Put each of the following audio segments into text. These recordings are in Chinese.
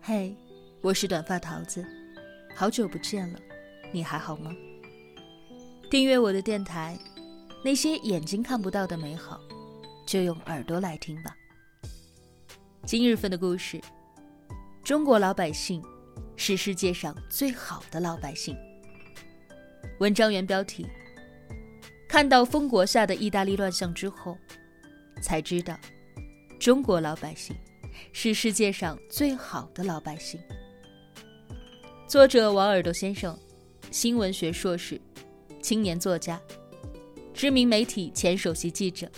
嘿，我是短发桃子，好久不见了，你还好吗？订阅我的电台，那些眼睛看不到的美好，就用耳朵来听吧。今日份的故事：中国老百姓是世界上最好的老百姓。文章原标题：看到封国下的意大利乱象之后，才知道中国老百姓。是世界上最好的老百姓。作者王耳朵先生，新闻学硕士，青年作家，知名媒体前首席记者，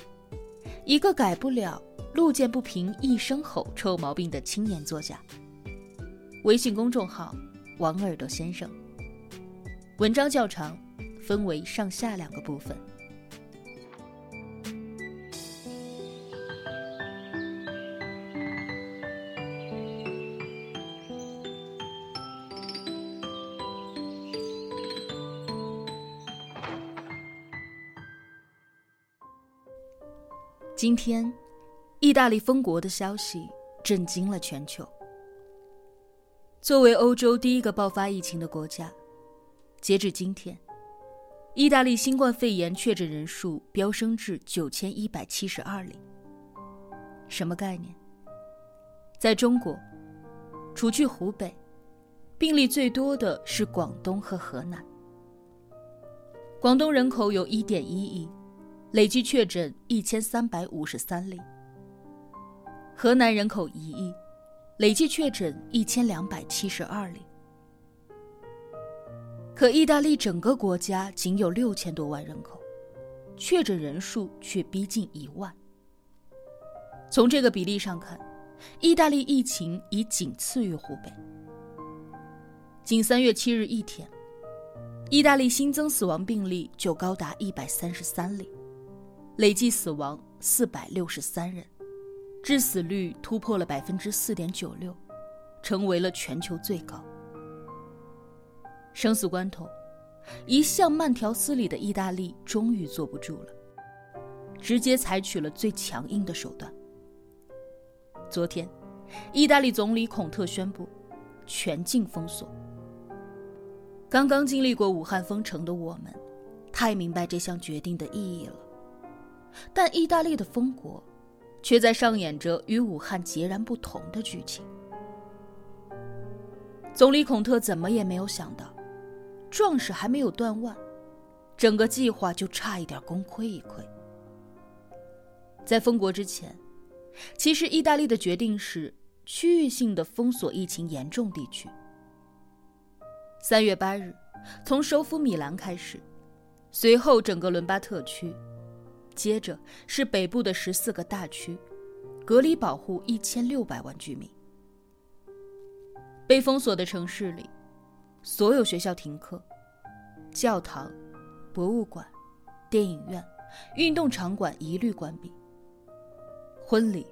一个改不了路见不平一声吼臭毛病的青年作家。微信公众号王耳朵先生。文章较长，分为上下两个部分。今天，意大利封国的消息震惊了全球。作为欧洲第一个爆发疫情的国家，截至今天，意大利新冠肺炎确诊人数飙升至九千一百七十二例。什么概念？在中国，除去湖北，病例最多的是广东和河南。广东人口有一点一亿。累计确诊一千三百五十三例。河南人口一亿，累计确诊一千两百七十二例。可意大利整个国家仅有六千多万人口，确诊人数却逼近一万。从这个比例上看，意大利疫情已仅次于湖北。仅三月七日一天，意大利新增死亡病例就高达一百三十三例。累计死亡四百六十三人，致死率突破了百分之四点九六，成为了全球最高。生死关头，一向慢条斯理的意大利终于坐不住了，直接采取了最强硬的手段。昨天，意大利总理孔特宣布全境封锁。刚刚经历过武汉封城的我们，太明白这项决定的意义了。但意大利的封国，却在上演着与武汉截然不同的剧情。总理孔特怎么也没有想到，壮士还没有断腕，整个计划就差一点功亏一篑。在封国之前，其实意大利的决定是区域性的封锁疫情严重地区。三月八日，从首府米兰开始，随后整个伦巴特区。接着是北部的十四个大区，隔离保护一千六百万居民。被封锁的城市里，所有学校停课，教堂、博物馆、电影院、运动场馆一律关闭。婚礼、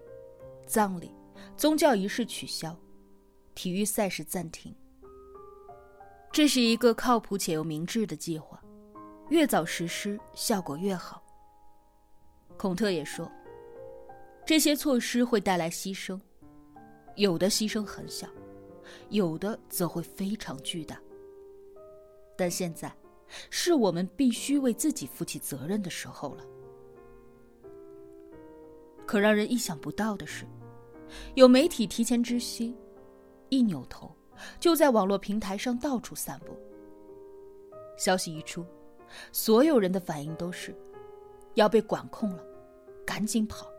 葬礼、宗教仪式取消，体育赛事暂停。这是一个靠谱且又明智的计划，越早实施效果越好。孔特也说，这些措施会带来牺牲，有的牺牲很小，有的则会非常巨大。但现在，是我们必须为自己负起责任的时候了。可让人意想不到的是，有媒体提前知悉，一扭头就在网络平台上到处散布。消息一出，所有人的反应都是。要被管控了，赶紧跑！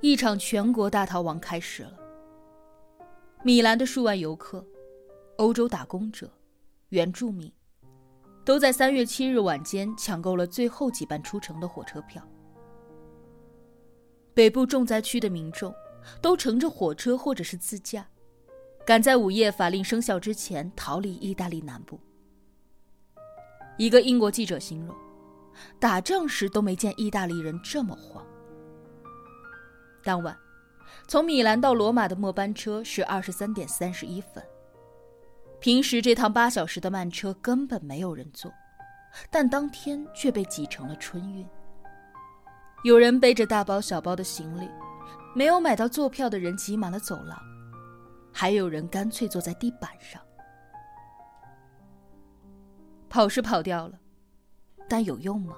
一场全国大逃亡开始了。米兰的数万游客、欧洲打工者、原住民，都在三月七日晚间抢购了最后几班出城的火车票。北部重灾区的民众都乘着火车或者是自驾，赶在午夜法令生效之前逃离意大利南部。一个英国记者形容。打仗时都没见意大利人这么慌。当晚，从米兰到罗马的末班车是二十三点三十一分。平时这趟八小时的慢车根本没有人坐，但当天却被挤成了春运。有人背着大包小包的行李，没有买到坐票的人挤满了走廊，还有人干脆坐在地板上。跑是跑掉了，但有用吗？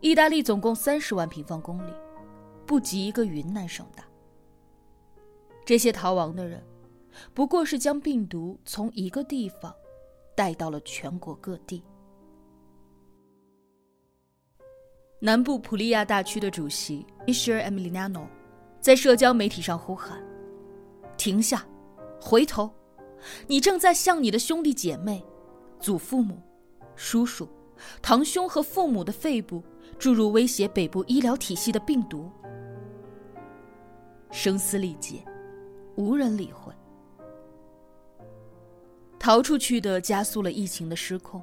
意大利总共三十万平方公里，不及一个云南省大。这些逃亡的人，不过是将病毒从一个地方带到了全国各地。南部普利亚大区的主席 Michel Emiliano 在社交媒体上呼喊：“停下，回头！你正在向你的兄弟姐妹、祖父母、叔叔、堂兄和父母的肺部。”注入威胁北部医疗体系的病毒，声嘶力竭，无人理会。逃出去的加速了疫情的失控，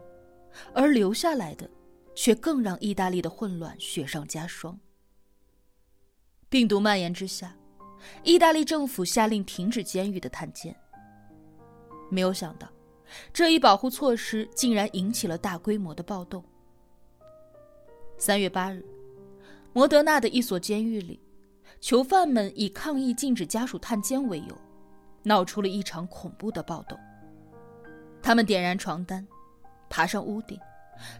而留下来的，却更让意大利的混乱雪上加霜。病毒蔓延之下，意大利政府下令停止监狱的探监。没有想到，这一保护措施竟然引起了大规模的暴动。三月八日，摩德纳的一所监狱里，囚犯们以抗议禁止家属探监为由，闹出了一场恐怖的暴动。他们点燃床单，爬上屋顶，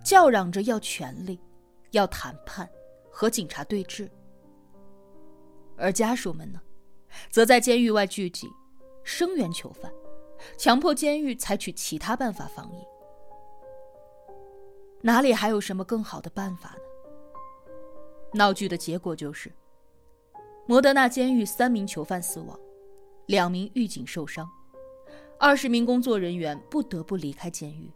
叫嚷着要权力、要谈判、和警察对峙。而家属们呢，则在监狱外聚集，声援囚犯，强迫监狱采取其他办法防疫。哪里还有什么更好的办法呢？闹剧的结果就是，摩德纳监狱三名囚犯死亡，两名狱警受伤，二十名工作人员不得不离开监狱。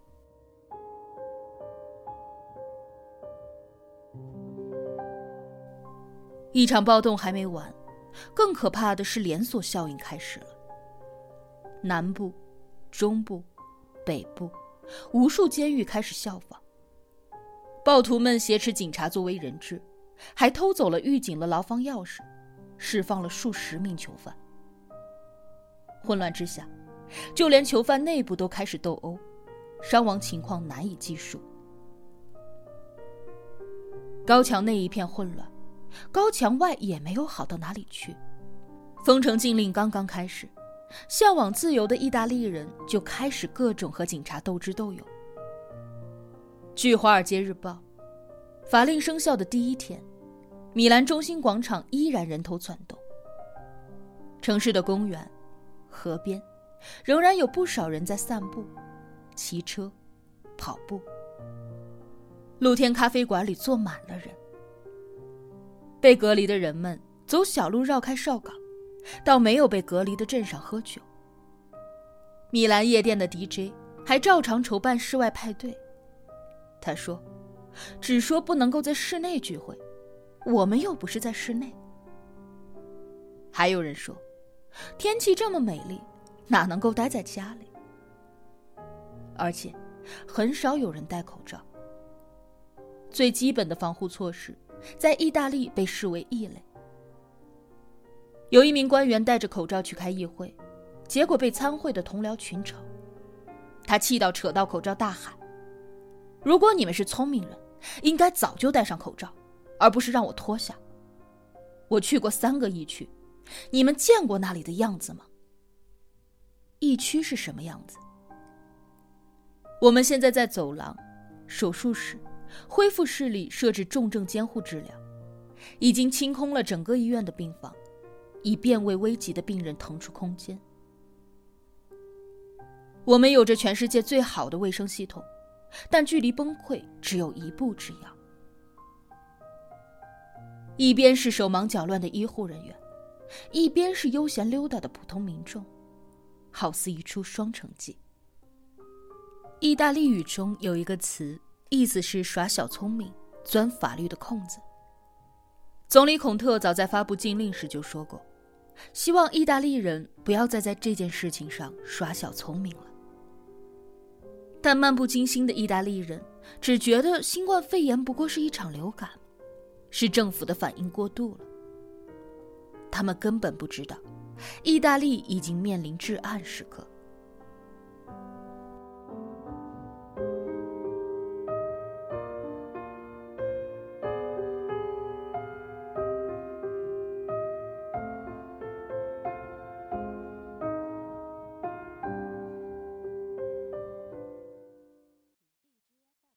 一场暴动还没完，更可怕的是连锁效应开始了。南部、中部、北部，无数监狱开始效仿。暴徒们挟持警察作为人质，还偷走了狱警的牢房钥匙，释放了数十名囚犯。混乱之下，就连囚犯内部都开始斗殴，伤亡情况难以计数。高墙内一片混乱，高墙外也没有好到哪里去。封城禁令刚刚开始，向往自由的意大利人就开始各种和警察斗智斗勇。据《华尔街日报》，法令生效的第一天，米兰中心广场依然人头攒动。城市的公园、河边，仍然有不少人在散步、骑车、跑步。露天咖啡馆里坐满了人。被隔离的人们走小路绕开哨岗，到没有被隔离的镇上喝酒。米兰夜店的 DJ 还照常筹办室外派对。他说：“只说不能够在室内聚会，我们又不是在室内。”还有人说：“天气这么美丽，哪能够待在家里？”而且，很少有人戴口罩。最基本的防护措施，在意大利被视为异类。有一名官员戴着口罩去开议会，结果被参会的同僚群嘲，他气到扯到口罩大喊。如果你们是聪明人，应该早就戴上口罩，而不是让我脱下。我去过三个疫区，你们见过那里的样子吗？疫区是什么样子？我们现在在走廊、手术室、恢复室里设置重症监护治疗，已经清空了整个医院的病房，以便为危急的病人腾出空间。我们有着全世界最好的卫生系统。但距离崩溃只有一步之遥。一边是手忙脚乱的医护人员，一边是悠闲溜达的普通民众，好似一出双城记。意大利语中有一个词，意思是耍小聪明、钻法律的空子。总理孔特早在发布禁令时就说过，希望意大利人不要再在这件事情上耍小聪明了。但漫不经心的意大利人只觉得新冠肺炎不过是一场流感，是政府的反应过度了。他们根本不知道，意大利已经面临至暗时刻。